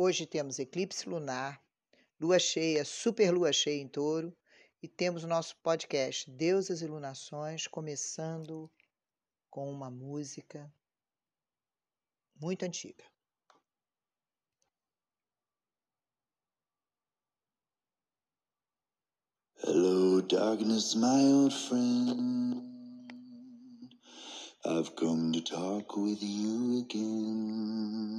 Hoje temos eclipse lunar, lua cheia, super lua cheia em touro e temos o nosso podcast Deusas e Lunações, começando com uma música muito antiga. Hello, darkness, my old friend. I've come to talk with you again.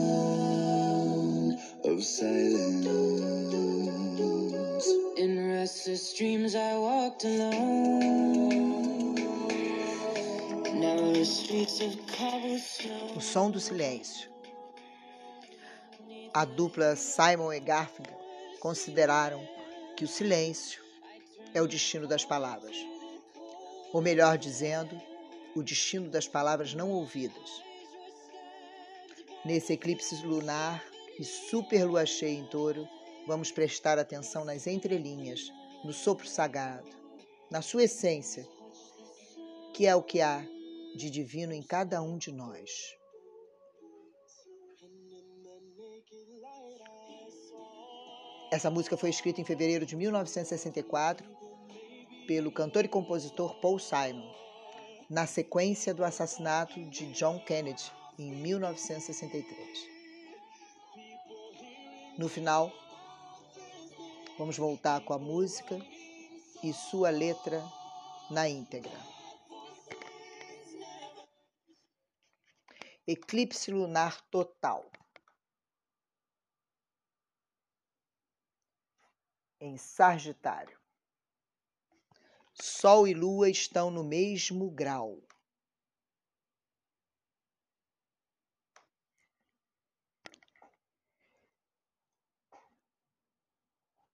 restless dreams, I walked alone. Narrow streets of cobblestone. O som do silêncio. A dupla Simon e Garfunkel consideraram que o silêncio é o destino das palavras. Ou melhor dizendo, o destino das palavras não ouvidas. Nesse eclipse lunar e super lua cheia em touro, vamos prestar atenção nas entrelinhas, no sopro sagrado, na sua essência, que é o que há de divino em cada um de nós. Essa música foi escrita em fevereiro de 1964 pelo cantor e compositor Paul Simon, na sequência do assassinato de John Kennedy em 1963. No final, vamos voltar com a música e sua letra na íntegra. Eclipse lunar total. Em Sagitário. Sol e Lua estão no mesmo grau.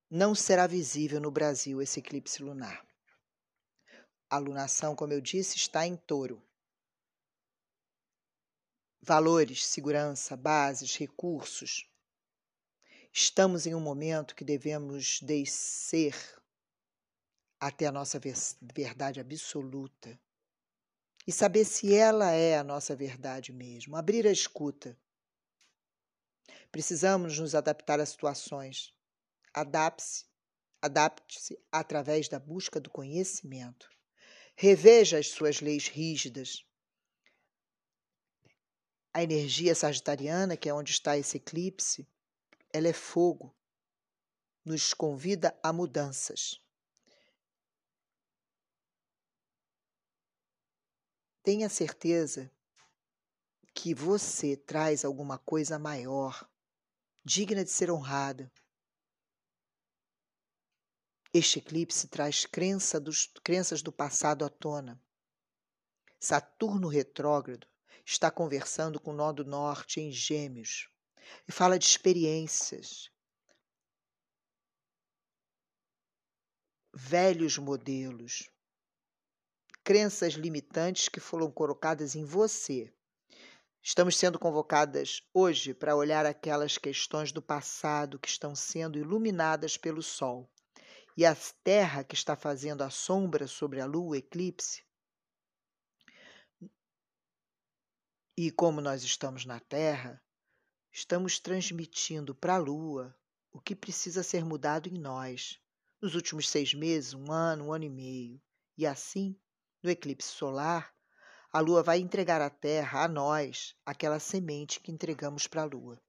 Não será visível no Brasil esse eclipse lunar. A lunação, como eu disse, está em touro. Valores, segurança, bases, recursos. Estamos em um momento que devemos descer até a nossa verdade absoluta e saber se ela é a nossa verdade mesmo, abrir a escuta. Precisamos nos adaptar às situações. Adapte-se, adapte-se através da busca do conhecimento. Reveja as suas leis rígidas. A energia sagitariana, que é onde está esse eclipse, ela é fogo, nos convida a mudanças. Tenha certeza que você traz alguma coisa maior, digna de ser honrada. Este eclipse traz crença dos, crenças do passado à tona. Saturno retrógrado está conversando com o nó do norte em Gêmeos e fala de experiências, velhos modelos, crenças limitantes que foram colocadas em você. Estamos sendo convocadas hoje para olhar aquelas questões do passado que estão sendo iluminadas pelo Sol. E a Terra que está fazendo a sombra sobre a Lua, o eclipse. E como nós estamos na Terra, estamos transmitindo para a Lua o que precisa ser mudado em nós nos últimos seis meses, um ano, um ano e meio. E assim, no eclipse solar, a Lua vai entregar à Terra, a nós, aquela semente que entregamos para a Lua.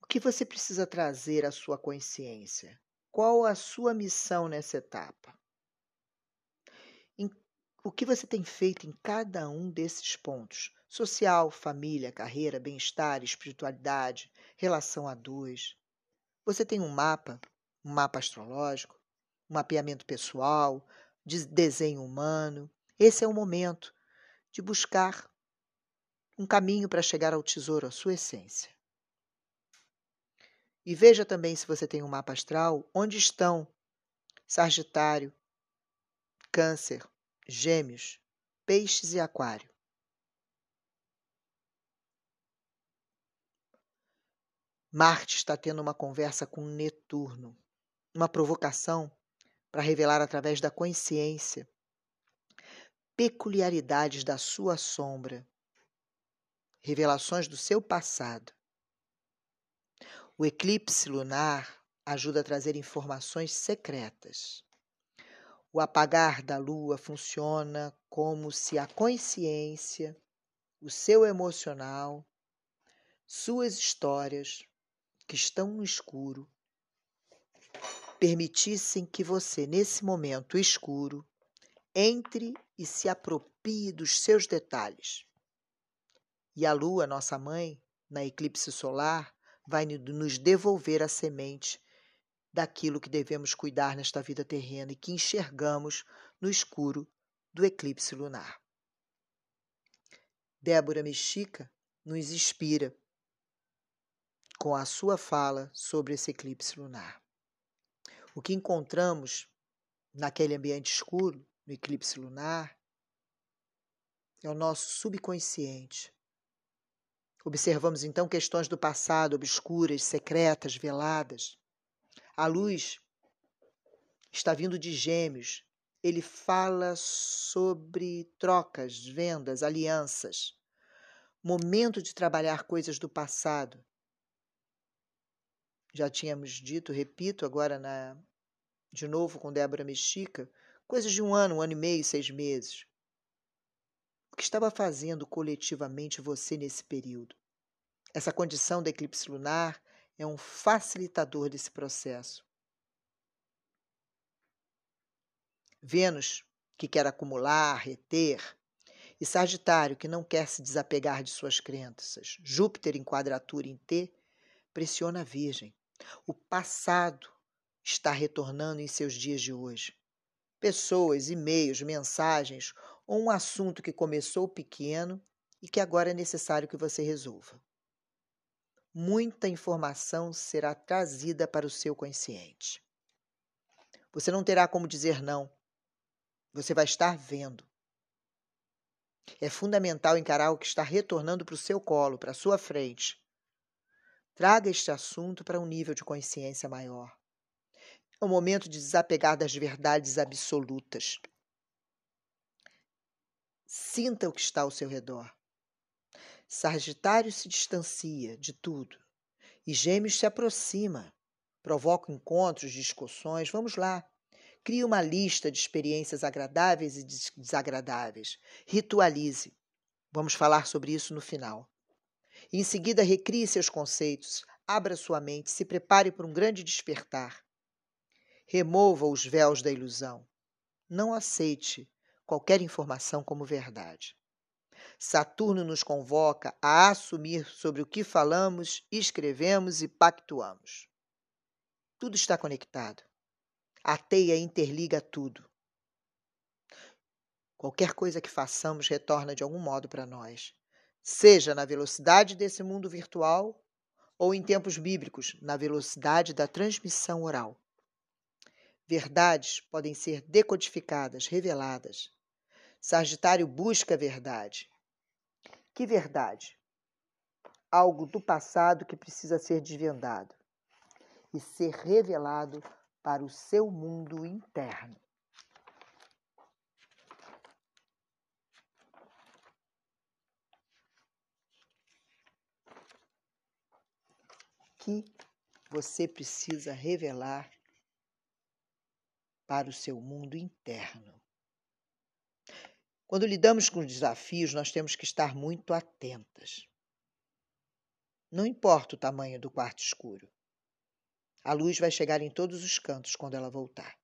O que você precisa trazer à sua consciência? Qual a sua missão nessa etapa? Em, o que você tem feito em cada um desses pontos? Social, família, carreira, bem-estar, espiritualidade, relação a dois. Você tem um mapa, um mapa astrológico, um mapeamento pessoal, de desenho humano. Esse é o momento de buscar um caminho para chegar ao tesouro, à sua essência. E veja também se você tem um mapa astral, onde estão Sagitário, Câncer, Gêmeos, Peixes e Aquário. Marte está tendo uma conversa com Netuno, uma provocação para revelar através da consciência peculiaridades da sua sombra, revelações do seu passado. O eclipse lunar ajuda a trazer informações secretas. O apagar da lua funciona como se a consciência, o seu emocional, suas histórias que estão no escuro permitissem que você, nesse momento escuro, entre e se aproprie dos seus detalhes. E a lua, nossa mãe, na eclipse solar, vai nos devolver a semente daquilo que devemos cuidar nesta vida terrena e que enxergamos no escuro do eclipse lunar. Débora Mexica nos inspira com a sua fala sobre esse eclipse lunar. O que encontramos naquele ambiente escuro, no eclipse lunar, é o nosso subconsciente. Observamos então questões do passado obscuras, secretas, veladas. A luz está vindo de Gêmeos. Ele fala sobre trocas, vendas, alianças. Momento de trabalhar coisas do passado já tínhamos dito, repito agora na, de novo com Débora Mexica, coisas de um ano, um ano e meio, seis meses. O que estava fazendo coletivamente você nesse período? Essa condição do eclipse lunar é um facilitador desse processo. Vênus, que quer acumular, reter, e Sagitário, que não quer se desapegar de suas crenças. Júpiter em quadratura em T pressiona a Virgem. O passado está retornando em seus dias de hoje. Pessoas, e-mails, mensagens ou um assunto que começou pequeno e que agora é necessário que você resolva. Muita informação será trazida para o seu consciente. Você não terá como dizer não. Você vai estar vendo. É fundamental encarar o que está retornando para o seu colo, para a sua frente, Traga este assunto para um nível de consciência maior. É o momento de desapegar das verdades absolutas. Sinta o que está ao seu redor. Sagitário se distancia de tudo e Gêmeos se aproxima. Provoca encontros, discussões. Vamos lá. Crie uma lista de experiências agradáveis e desagradáveis. Ritualize. Vamos falar sobre isso no final. Em seguida, recrie seus conceitos, abra sua mente, se prepare para um grande despertar. Remova os véus da ilusão. Não aceite qualquer informação como verdade. Saturno nos convoca a assumir sobre o que falamos, escrevemos e pactuamos. Tudo está conectado. A teia interliga tudo. Qualquer coisa que façamos retorna de algum modo para nós seja na velocidade desse mundo virtual ou em tempos bíblicos, na velocidade da transmissão oral. Verdades podem ser decodificadas, reveladas. Sagitário busca verdade. Que verdade? Algo do passado que precisa ser desvendado e ser revelado para o seu mundo interno. que você precisa revelar para o seu mundo interno. Quando lidamos com desafios, nós temos que estar muito atentas. Não importa o tamanho do quarto escuro. A luz vai chegar em todos os cantos quando ela voltar.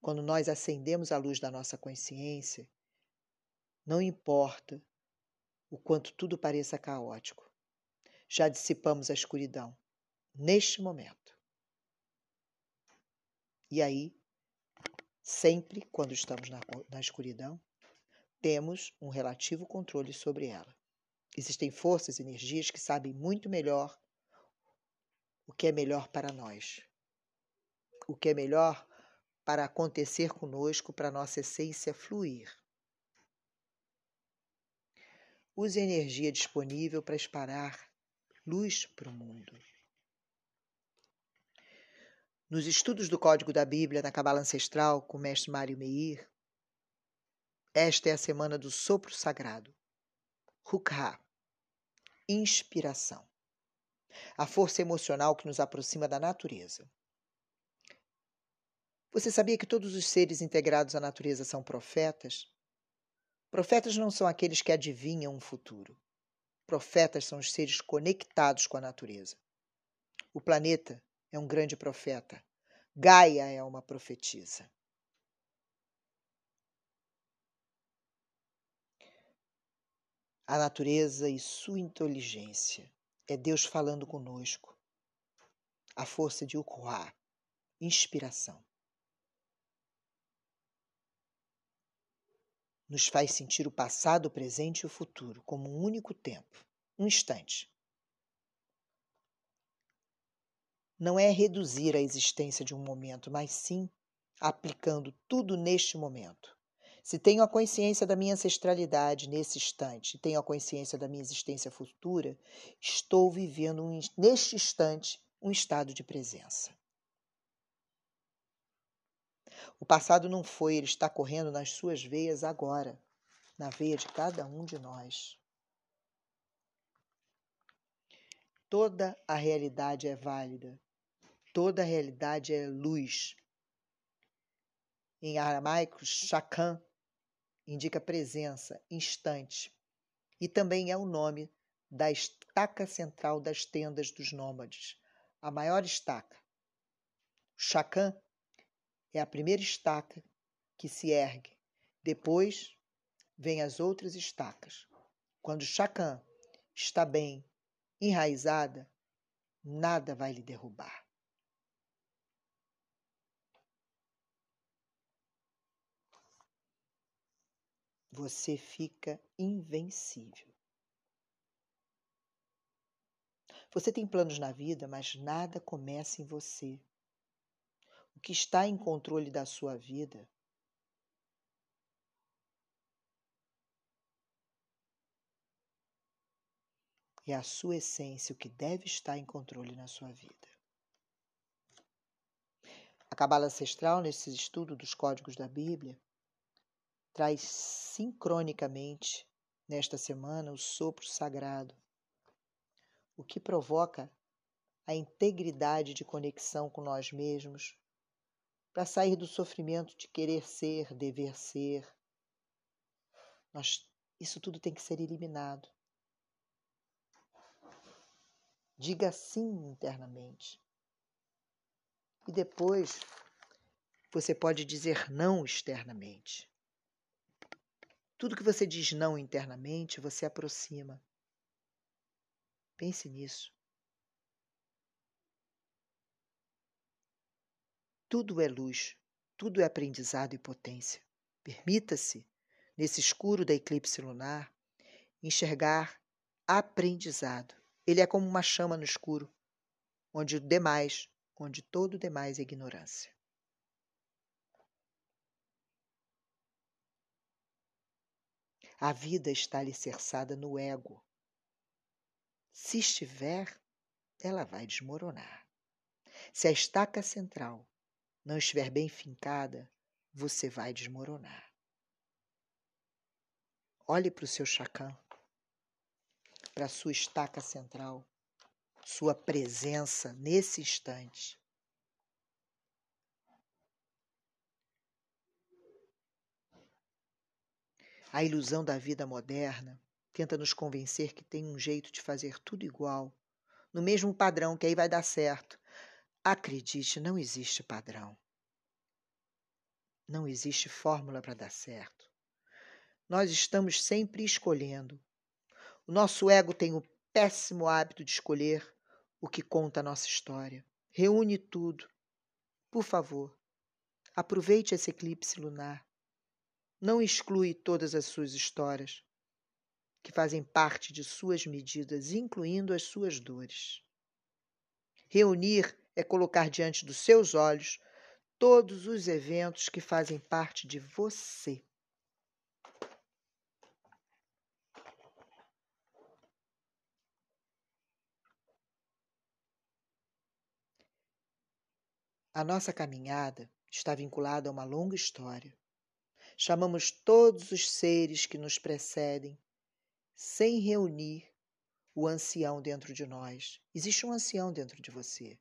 Quando nós acendemos a luz da nossa consciência, não importa o quanto tudo pareça caótico já dissipamos a escuridão neste momento. E aí, sempre quando estamos na, na escuridão, temos um relativo controle sobre ela. Existem forças e energias que sabem muito melhor o que é melhor para nós, o que é melhor para acontecer conosco, para nossa essência fluir. Use a energia disponível para espalhar luz para o mundo. Nos estudos do Código da Bíblia na Cabala Ancestral com o mestre Mário Meir, esta é a semana do sopro sagrado. Hukha, inspiração. A força emocional que nos aproxima da natureza. Você sabia que todos os seres integrados à natureza são profetas? Profetas não são aqueles que adivinham um futuro. Profetas são os seres conectados com a natureza. O planeta é um grande profeta. Gaia é uma profetisa. A natureza e sua inteligência é Deus falando conosco. A força de Ukuá, inspiração. nos faz sentir o passado, o presente e o futuro como um único tempo, um instante. Não é reduzir a existência de um momento, mas sim aplicando tudo neste momento. Se tenho a consciência da minha ancestralidade nesse instante, tenho a consciência da minha existência futura, estou vivendo um, neste instante um estado de presença. O passado não foi, ele está correndo nas suas veias agora, na veia de cada um de nós. Toda a realidade é válida, toda a realidade é luz. Em aramaico, Shakan indica presença, instante, e também é o nome da estaca central das tendas dos nômades, a maior estaca. Shakan é a primeira estaca que se ergue. Depois vêm as outras estacas. Quando Chacan está bem enraizada, nada vai lhe derrubar. Você fica invencível. Você tem planos na vida, mas nada começa em você o que está em controle da sua vida. É a sua essência o que deve estar em controle na sua vida. A Cabala Ancestral, nesse estudo dos códigos da Bíblia, traz sincronicamente, nesta semana, o sopro sagrado, o que provoca a integridade de conexão com nós mesmos, para sair do sofrimento de querer ser, dever ser. Nós, isso tudo tem que ser eliminado. Diga sim internamente. E depois você pode dizer não externamente. Tudo que você diz não internamente, você aproxima. Pense nisso. Tudo é luz, tudo é aprendizado e potência. Permita-se, nesse escuro da eclipse lunar, enxergar aprendizado. Ele é como uma chama no escuro, onde o demais, onde todo o demais é ignorância. A vida está alicerçada no ego. Se estiver, ela vai desmoronar. Se a estaca central não estiver bem fincada, você vai desmoronar. Olhe para o seu chacã, para a sua estaca central, sua presença nesse instante. A ilusão da vida moderna tenta nos convencer que tem um jeito de fazer tudo igual, no mesmo padrão, que aí vai dar certo. Acredite, não existe padrão. Não existe fórmula para dar certo. Nós estamos sempre escolhendo. O nosso ego tem o péssimo hábito de escolher o que conta a nossa história. Reúne tudo. Por favor, aproveite esse eclipse lunar. Não exclui todas as suas histórias, que fazem parte de suas medidas, incluindo as suas dores. Reunir é colocar diante dos seus olhos todos os eventos que fazem parte de você. A nossa caminhada está vinculada a uma longa história. Chamamos todos os seres que nos precedem, sem reunir o ancião dentro de nós. Existe um ancião dentro de você.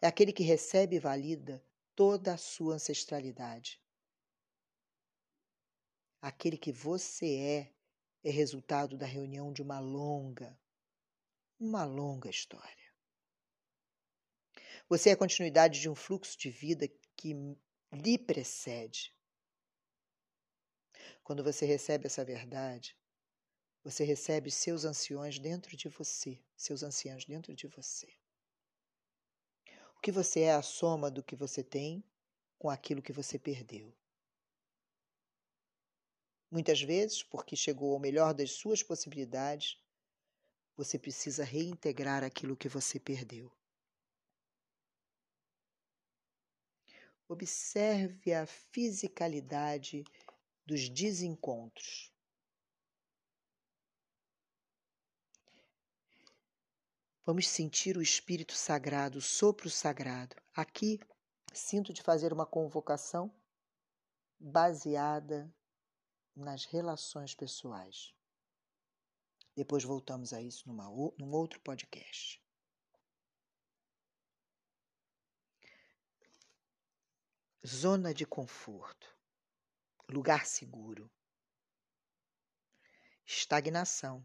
É aquele que recebe e valida toda a sua ancestralidade. Aquele que você é é resultado da reunião de uma longa, uma longa história. Você é a continuidade de um fluxo de vida que lhe precede. Quando você recebe essa verdade, você recebe seus anciões dentro de você, seus anciãos dentro de você. O que você é a soma do que você tem com aquilo que você perdeu. Muitas vezes, porque chegou ao melhor das suas possibilidades, você precisa reintegrar aquilo que você perdeu. Observe a fisicalidade dos desencontros. Vamos sentir o Espírito Sagrado, o sopro sagrado. Aqui, sinto de fazer uma convocação baseada nas relações pessoais. Depois voltamos a isso numa, num outro podcast. zona de conforto, lugar seguro, estagnação.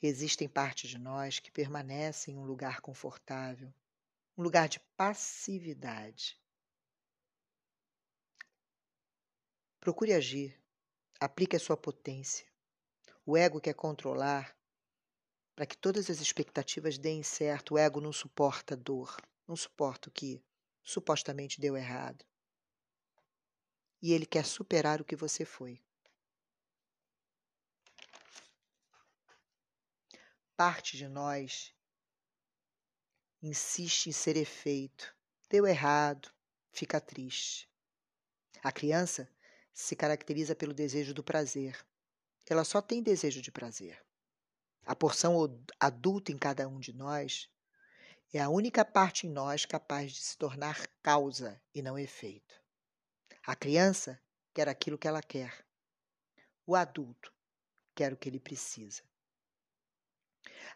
Existem partes de nós que permanecem em um lugar confortável, um lugar de passividade. Procure agir, aplique a sua potência. O ego quer controlar para que todas as expectativas deem certo. O ego não suporta dor, não suporta o que supostamente deu errado. E ele quer superar o que você foi. Parte de nós insiste em ser efeito. Deu errado, fica triste. A criança se caracteriza pelo desejo do prazer. Ela só tem desejo de prazer. A porção adulta em cada um de nós é a única parte em nós capaz de se tornar causa e não efeito. A criança quer aquilo que ela quer. O adulto quer o que ele precisa.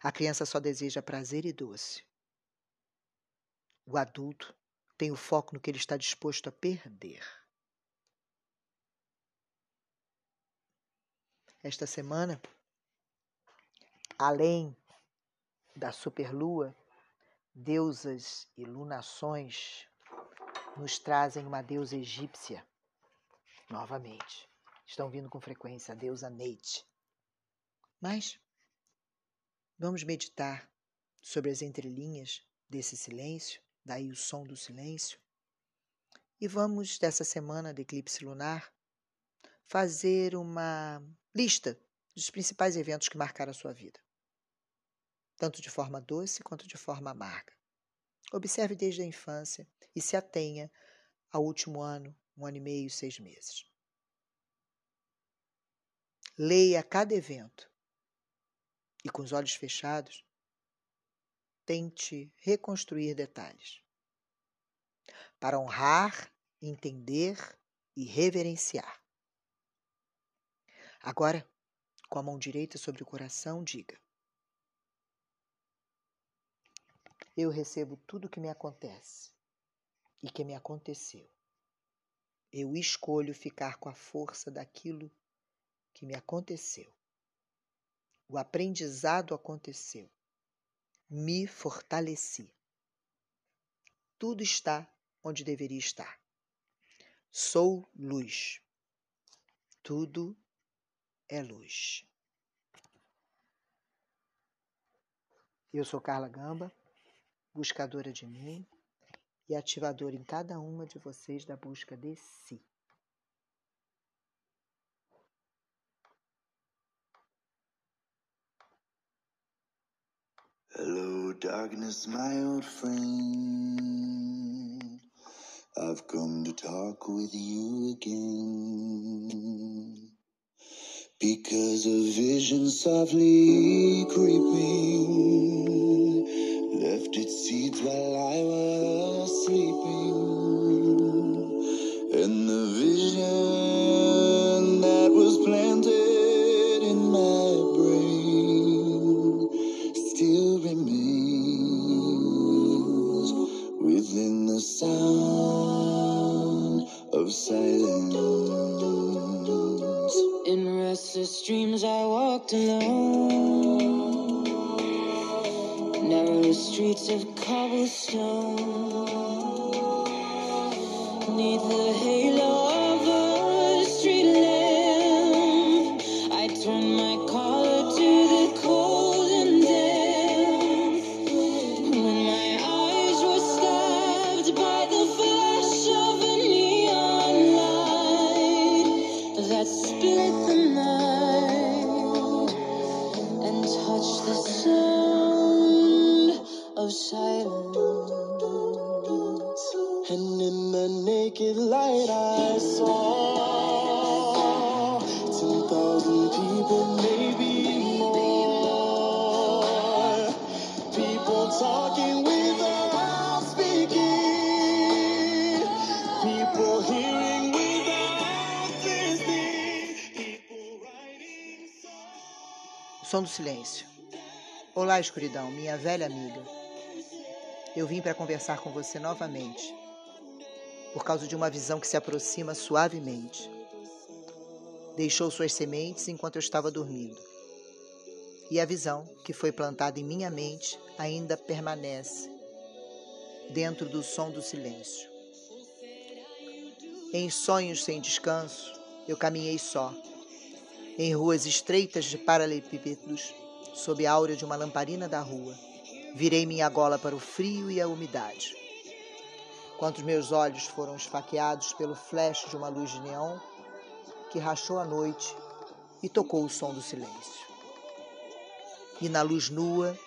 A criança só deseja prazer e doce. O adulto tem o foco no que ele está disposto a perder. Esta semana, além da superlua, deusas e lunações nos trazem uma deusa egípcia. Novamente, estão vindo com frequência a deusa Neite. Mas vamos meditar sobre as entrelinhas desse silêncio, daí o som do silêncio. E vamos, dessa semana de eclipse lunar, fazer uma lista dos principais eventos que marcaram a sua vida tanto de forma doce quanto de forma amarga. Observe desde a infância e se atenha ao último ano, um ano e meio, seis meses. Leia cada evento e, com os olhos fechados, tente reconstruir detalhes para honrar, entender e reverenciar. Agora, com a mão direita sobre o coração, diga: eu recebo tudo o que me acontece e que me aconteceu. Eu escolho ficar com a força daquilo que me aconteceu. O aprendizado aconteceu. Me fortaleci. Tudo está onde deveria estar. Sou luz. Tudo é luz. Eu sou Carla Gamba buscadora de mim e ativadora em cada uma de vocês da busca de si. Hello, darkness, my old friend. I've come to talk with you again. Because a vision softly creeping its seeds while I was sleeping. And in the naked light I saw ten thousand people, maybe more. People talking without speaking. People hearing without listening. People writing songs. Som do silêncio. Olá, escuridão, minha velha amiga. Eu vim para conversar com você novamente, por causa de uma visão que se aproxima suavemente. Deixou suas sementes enquanto eu estava dormindo. E a visão que foi plantada em minha mente ainda permanece dentro do som do silêncio. Em sonhos sem descanso, eu caminhei só, em ruas estreitas de paralelepípedos, sob a áurea de uma lamparina da rua. Virei minha gola para o frio e a umidade. Quando meus olhos foram esfaqueados pelo flash de uma luz de neon que rachou a noite e tocou o som do silêncio. E na luz nua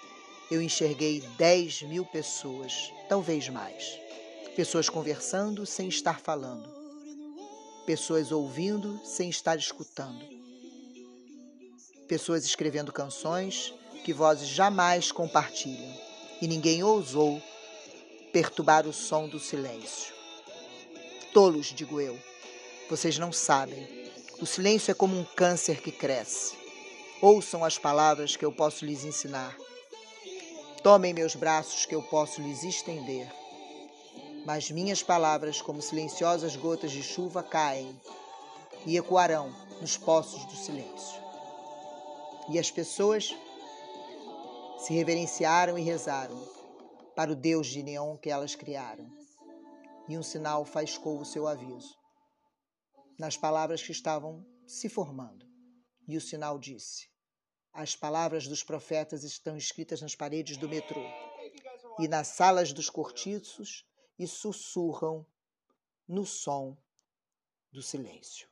eu enxerguei dez mil pessoas, talvez mais. Pessoas conversando sem estar falando. Pessoas ouvindo sem estar escutando. Pessoas escrevendo canções que vozes jamais compartilham, e ninguém ousou perturbar o som do silêncio. Tolos, digo eu, vocês não sabem. O silêncio é como um câncer que cresce. Ouçam as palavras que eu posso lhes ensinar. Tomem meus braços que eu posso lhes estender. Mas minhas palavras, como silenciosas gotas de chuva, caem e ecoarão nos poços do silêncio. E as pessoas se reverenciaram e rezaram para o Deus de neon que elas criaram. E um sinal faiscou o seu aviso nas palavras que estavam se formando. E o sinal disse: As palavras dos profetas estão escritas nas paredes do metrô e nas salas dos cortiços e sussurram no som do silêncio.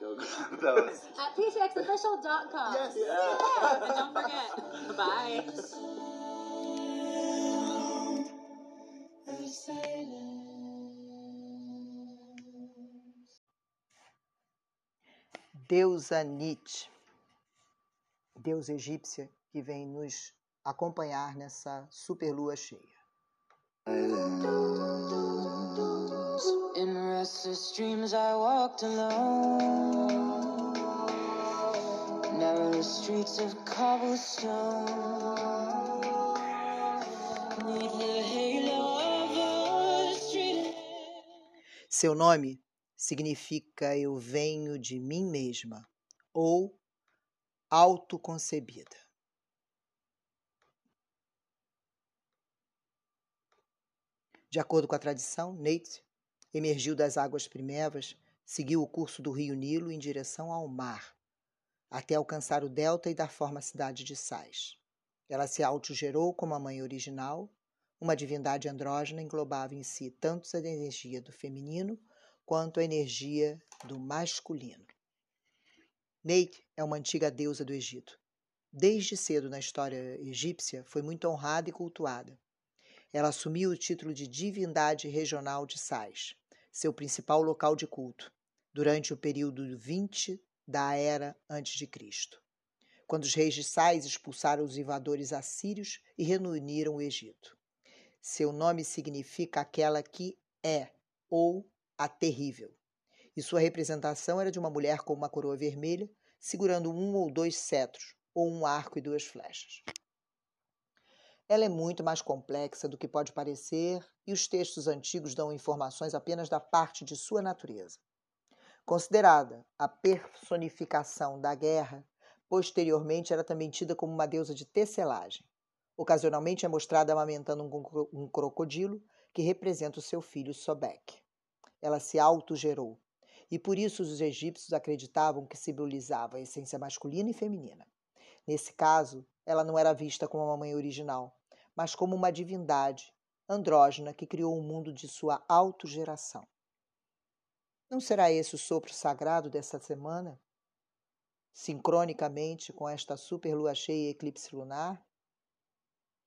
Go grab those. At ptxofficial.com. Yes. Yeah, and don't forget. Bye. Deusa Nit, deusa egípcia que vem nos acompanhar nessa superlua cheia. In restless dreams, I walked alone. Narrow streets of cobblestone. Seu nome significa eu venho de mim mesma ou autoconcebida. De acordo com a tradição, Nate emergiu das águas primevas, seguiu o curso do rio Nilo em direção ao mar, até alcançar o delta e dar forma à cidade de Sais. Ela se autogerou como a mãe original, uma divindade andrógena englobava em si tanto a energia do feminino quanto a energia do masculino. Nate é uma antiga deusa do Egito. Desde cedo na história egípcia foi muito honrada e cultuada. Ela assumiu o título de divindade regional de Sais, seu principal local de culto, durante o período 20 da era antes de Cristo, quando os reis de Sais expulsaram os invadores assírios e reuniram o Egito. Seu nome significa aquela que é ou a terrível. E sua representação era de uma mulher com uma coroa vermelha, segurando um ou dois cetros, ou um arco e duas flechas. Ela é muito mais complexa do que pode parecer, e os textos antigos dão informações apenas da parte de sua natureza. Considerada a personificação da guerra, posteriormente era também tida como uma deusa de tecelagem. Ocasionalmente é mostrada amamentando um crocodilo que representa o seu filho Sobek. Ela se autogerou, e por isso os egípcios acreditavam que simbolizava a essência masculina e feminina. Nesse caso, ela não era vista como uma mãe original, mas como uma divindade andrógena que criou um mundo de sua autogeração. Não será esse o sopro sagrado dessa semana? Sincronicamente com esta superlua cheia e eclipse lunar?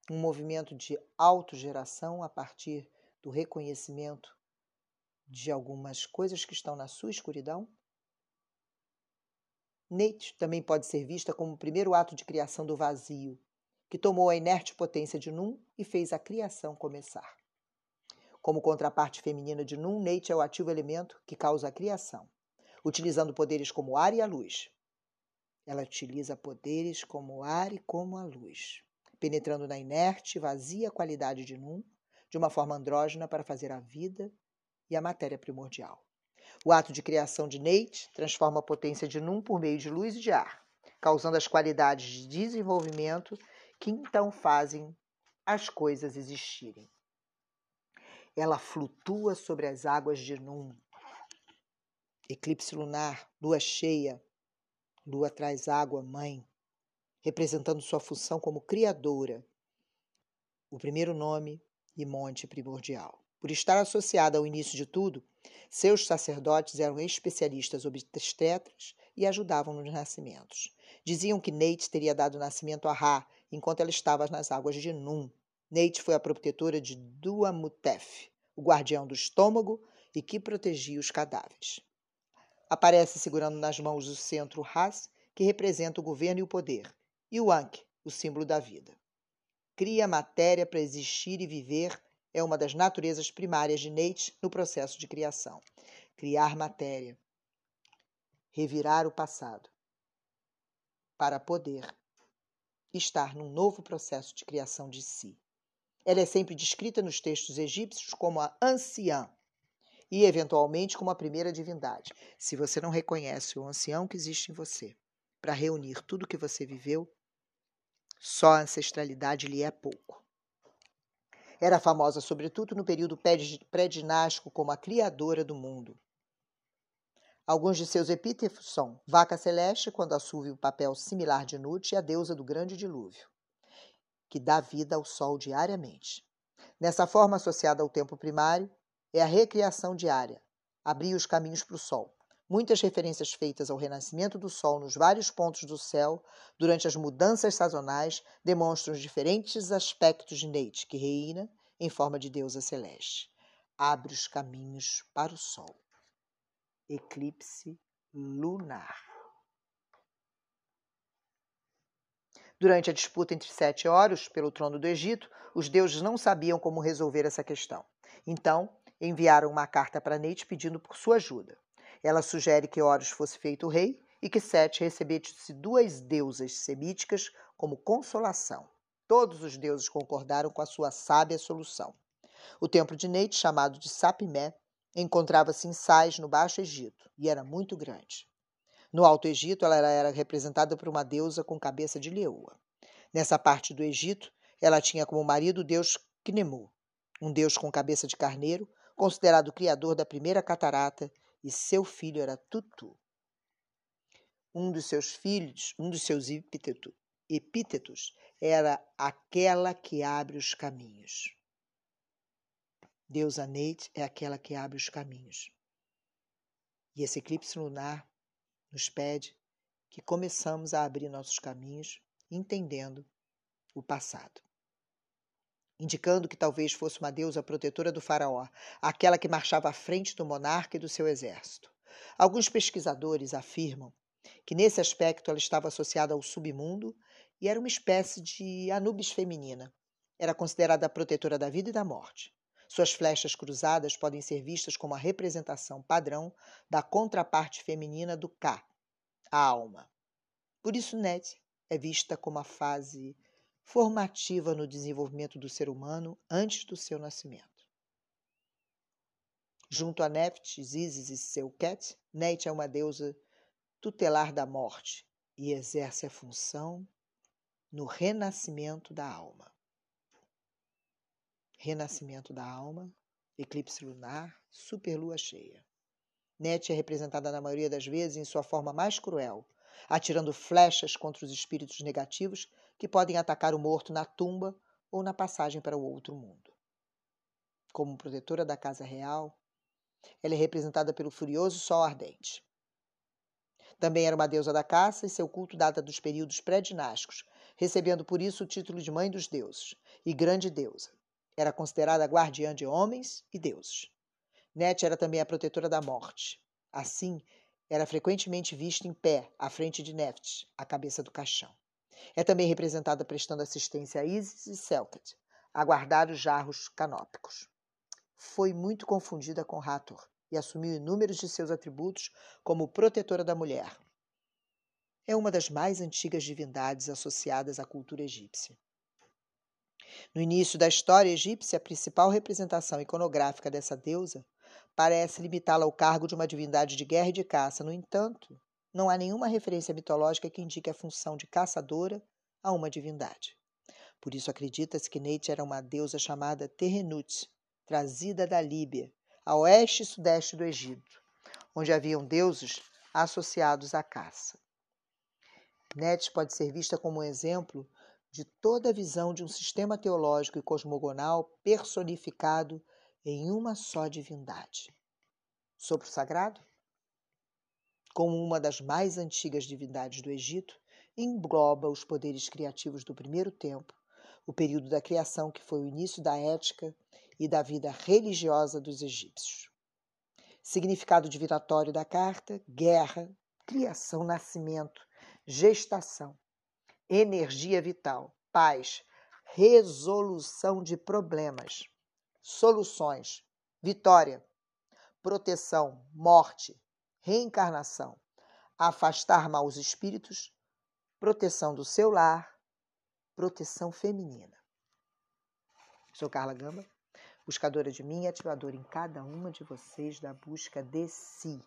Um movimento de autogeração a partir do reconhecimento de algumas coisas que estão na sua escuridão? Nate também pode ser vista como o primeiro ato de criação do vazio, que tomou a inerte potência de Num e fez a criação começar. Como contraparte feminina de Num, Nate é o ativo elemento que causa a criação, utilizando poderes como o ar e a luz. Ela utiliza poderes como o ar e como a luz, penetrando na inerte, vazia qualidade de Num, de uma forma andrógena para fazer a vida e a matéria primordial. O ato de criação de Nate transforma a potência de Num por meio de luz e de ar, causando as qualidades de desenvolvimento que então fazem as coisas existirem. Ela flutua sobre as águas de Num. Eclipse lunar, lua cheia, lua traz água, mãe, representando sua função como criadora. O primeiro nome e monte primordial. Por estar associada ao início de tudo, seus sacerdotes eram especialistas obstetras e ajudavam nos nascimentos. Diziam que Neite teria dado nascimento a Ra enquanto ela estava nas águas de Num. Neite foi a protetora de Duamutef, o guardião do estômago e que protegia os cadáveres. Aparece segurando nas mãos o centro Ras, que representa o governo e o poder, e o Ankh, o símbolo da vida. Cria matéria para existir e viver é uma das naturezas primárias de Nietzsche no processo de criação. Criar matéria. Revirar o passado. Para poder estar num novo processo de criação de si. Ela é sempre descrita nos textos egípcios como a anciã e, eventualmente, como a primeira divindade. Se você não reconhece o ancião que existe em você para reunir tudo que você viveu, só a ancestralidade lhe é pouco. Era famosa, sobretudo, no período pré-dinástico como a criadora do mundo. Alguns de seus epítetos são Vaca Celeste, quando assume o papel similar de Nut, e a deusa do grande dilúvio, que dá vida ao sol diariamente. Nessa forma associada ao tempo primário, é a recriação diária, abrir os caminhos para o sol. Muitas referências feitas ao renascimento do Sol nos vários pontos do céu durante as mudanças sazonais demonstram os diferentes aspectos de Neite, que reina em forma de deusa celeste. Abre os caminhos para o Sol. Eclipse lunar. Durante a disputa entre sete Horus pelo trono do Egito, os deuses não sabiam como resolver essa questão. Então, enviaram uma carta para Neite pedindo por sua ajuda. Ela sugere que Horus fosse feito rei e que Sete recebesse duas deusas semíticas como consolação. Todos os deuses concordaram com a sua sábia solução. O templo de Neite, chamado de Sapimé, encontrava-se em Sais, no Baixo Egito, e era muito grande. No Alto Egito, ela era representada por uma deusa com cabeça de leoa. Nessa parte do Egito, ela tinha como marido o deus Knemu, um deus com cabeça de carneiro, considerado o criador da primeira catarata e seu filho era Tutu. Um dos seus filhos, um dos seus epíteto, epítetos era aquela que abre os caminhos. Deus Neite é aquela que abre os caminhos. E esse eclipse lunar nos pede que começamos a abrir nossos caminhos entendendo o passado. Indicando que talvez fosse uma deusa protetora do faraó, aquela que marchava à frente do monarca e do seu exército. Alguns pesquisadores afirmam que nesse aspecto ela estava associada ao submundo e era uma espécie de Anubis feminina. Era considerada a protetora da vida e da morte. Suas flechas cruzadas podem ser vistas como a representação padrão da contraparte feminina do Ka, a alma. Por isso, Net é vista como a fase formativa no desenvolvimento do ser humano antes do seu nascimento. Junto a Nephte, Isis e Seuket, Net é uma deusa tutelar da morte e exerce a função no renascimento da alma. Renascimento da alma, eclipse lunar, superlua cheia. Net é representada na maioria das vezes em sua forma mais cruel, atirando flechas contra os espíritos negativos que podem atacar o morto na tumba ou na passagem para o outro mundo. Como protetora da casa real, ela é representada pelo furioso sol ardente. Também era uma deusa da caça e seu culto data dos períodos pré-dinásticos, recebendo por isso o título de Mãe dos Deuses e Grande Deusa. Era considerada guardiã de homens e deuses. Net era também a protetora da morte. Assim, era frequentemente vista em pé, à frente de Neftes, a cabeça do caixão. É também representada prestando assistência a Isis e Selket, a guardar os jarros canópicos. Foi muito confundida com Hathor e assumiu inúmeros de seus atributos como protetora da mulher. É uma das mais antigas divindades associadas à cultura egípcia. No início da história egípcia, a principal representação iconográfica dessa deusa parece limitá-la ao cargo de uma divindade de guerra e de caça. No entanto, não há nenhuma referência mitológica que indique a função de caçadora a uma divindade. Por isso acredita-se que Neite era uma deusa chamada Terrenut, trazida da Líbia, a oeste e sudeste do Egito, onde haviam deuses associados à caça. Net pode ser vista como um exemplo de toda a visão de um sistema teológico e cosmogonal personificado em uma só divindade. Sopro sagrado? Como uma das mais antigas divindades do Egito, engloba os poderes criativos do primeiro tempo, o período da criação que foi o início da ética e da vida religiosa dos egípcios. Significado divinatório da carta: guerra, criação, nascimento, gestação, energia vital, paz, resolução de problemas, soluções, vitória, proteção, morte, reencarnação, afastar maus espíritos, proteção do seu lar, proteção feminina. Sou Carla Gamba, buscadora de mim e ativadora em cada uma de vocês da busca de si.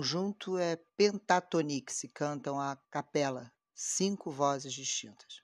Conjunto é Pentatonix e cantam a capela, cinco vozes distintas.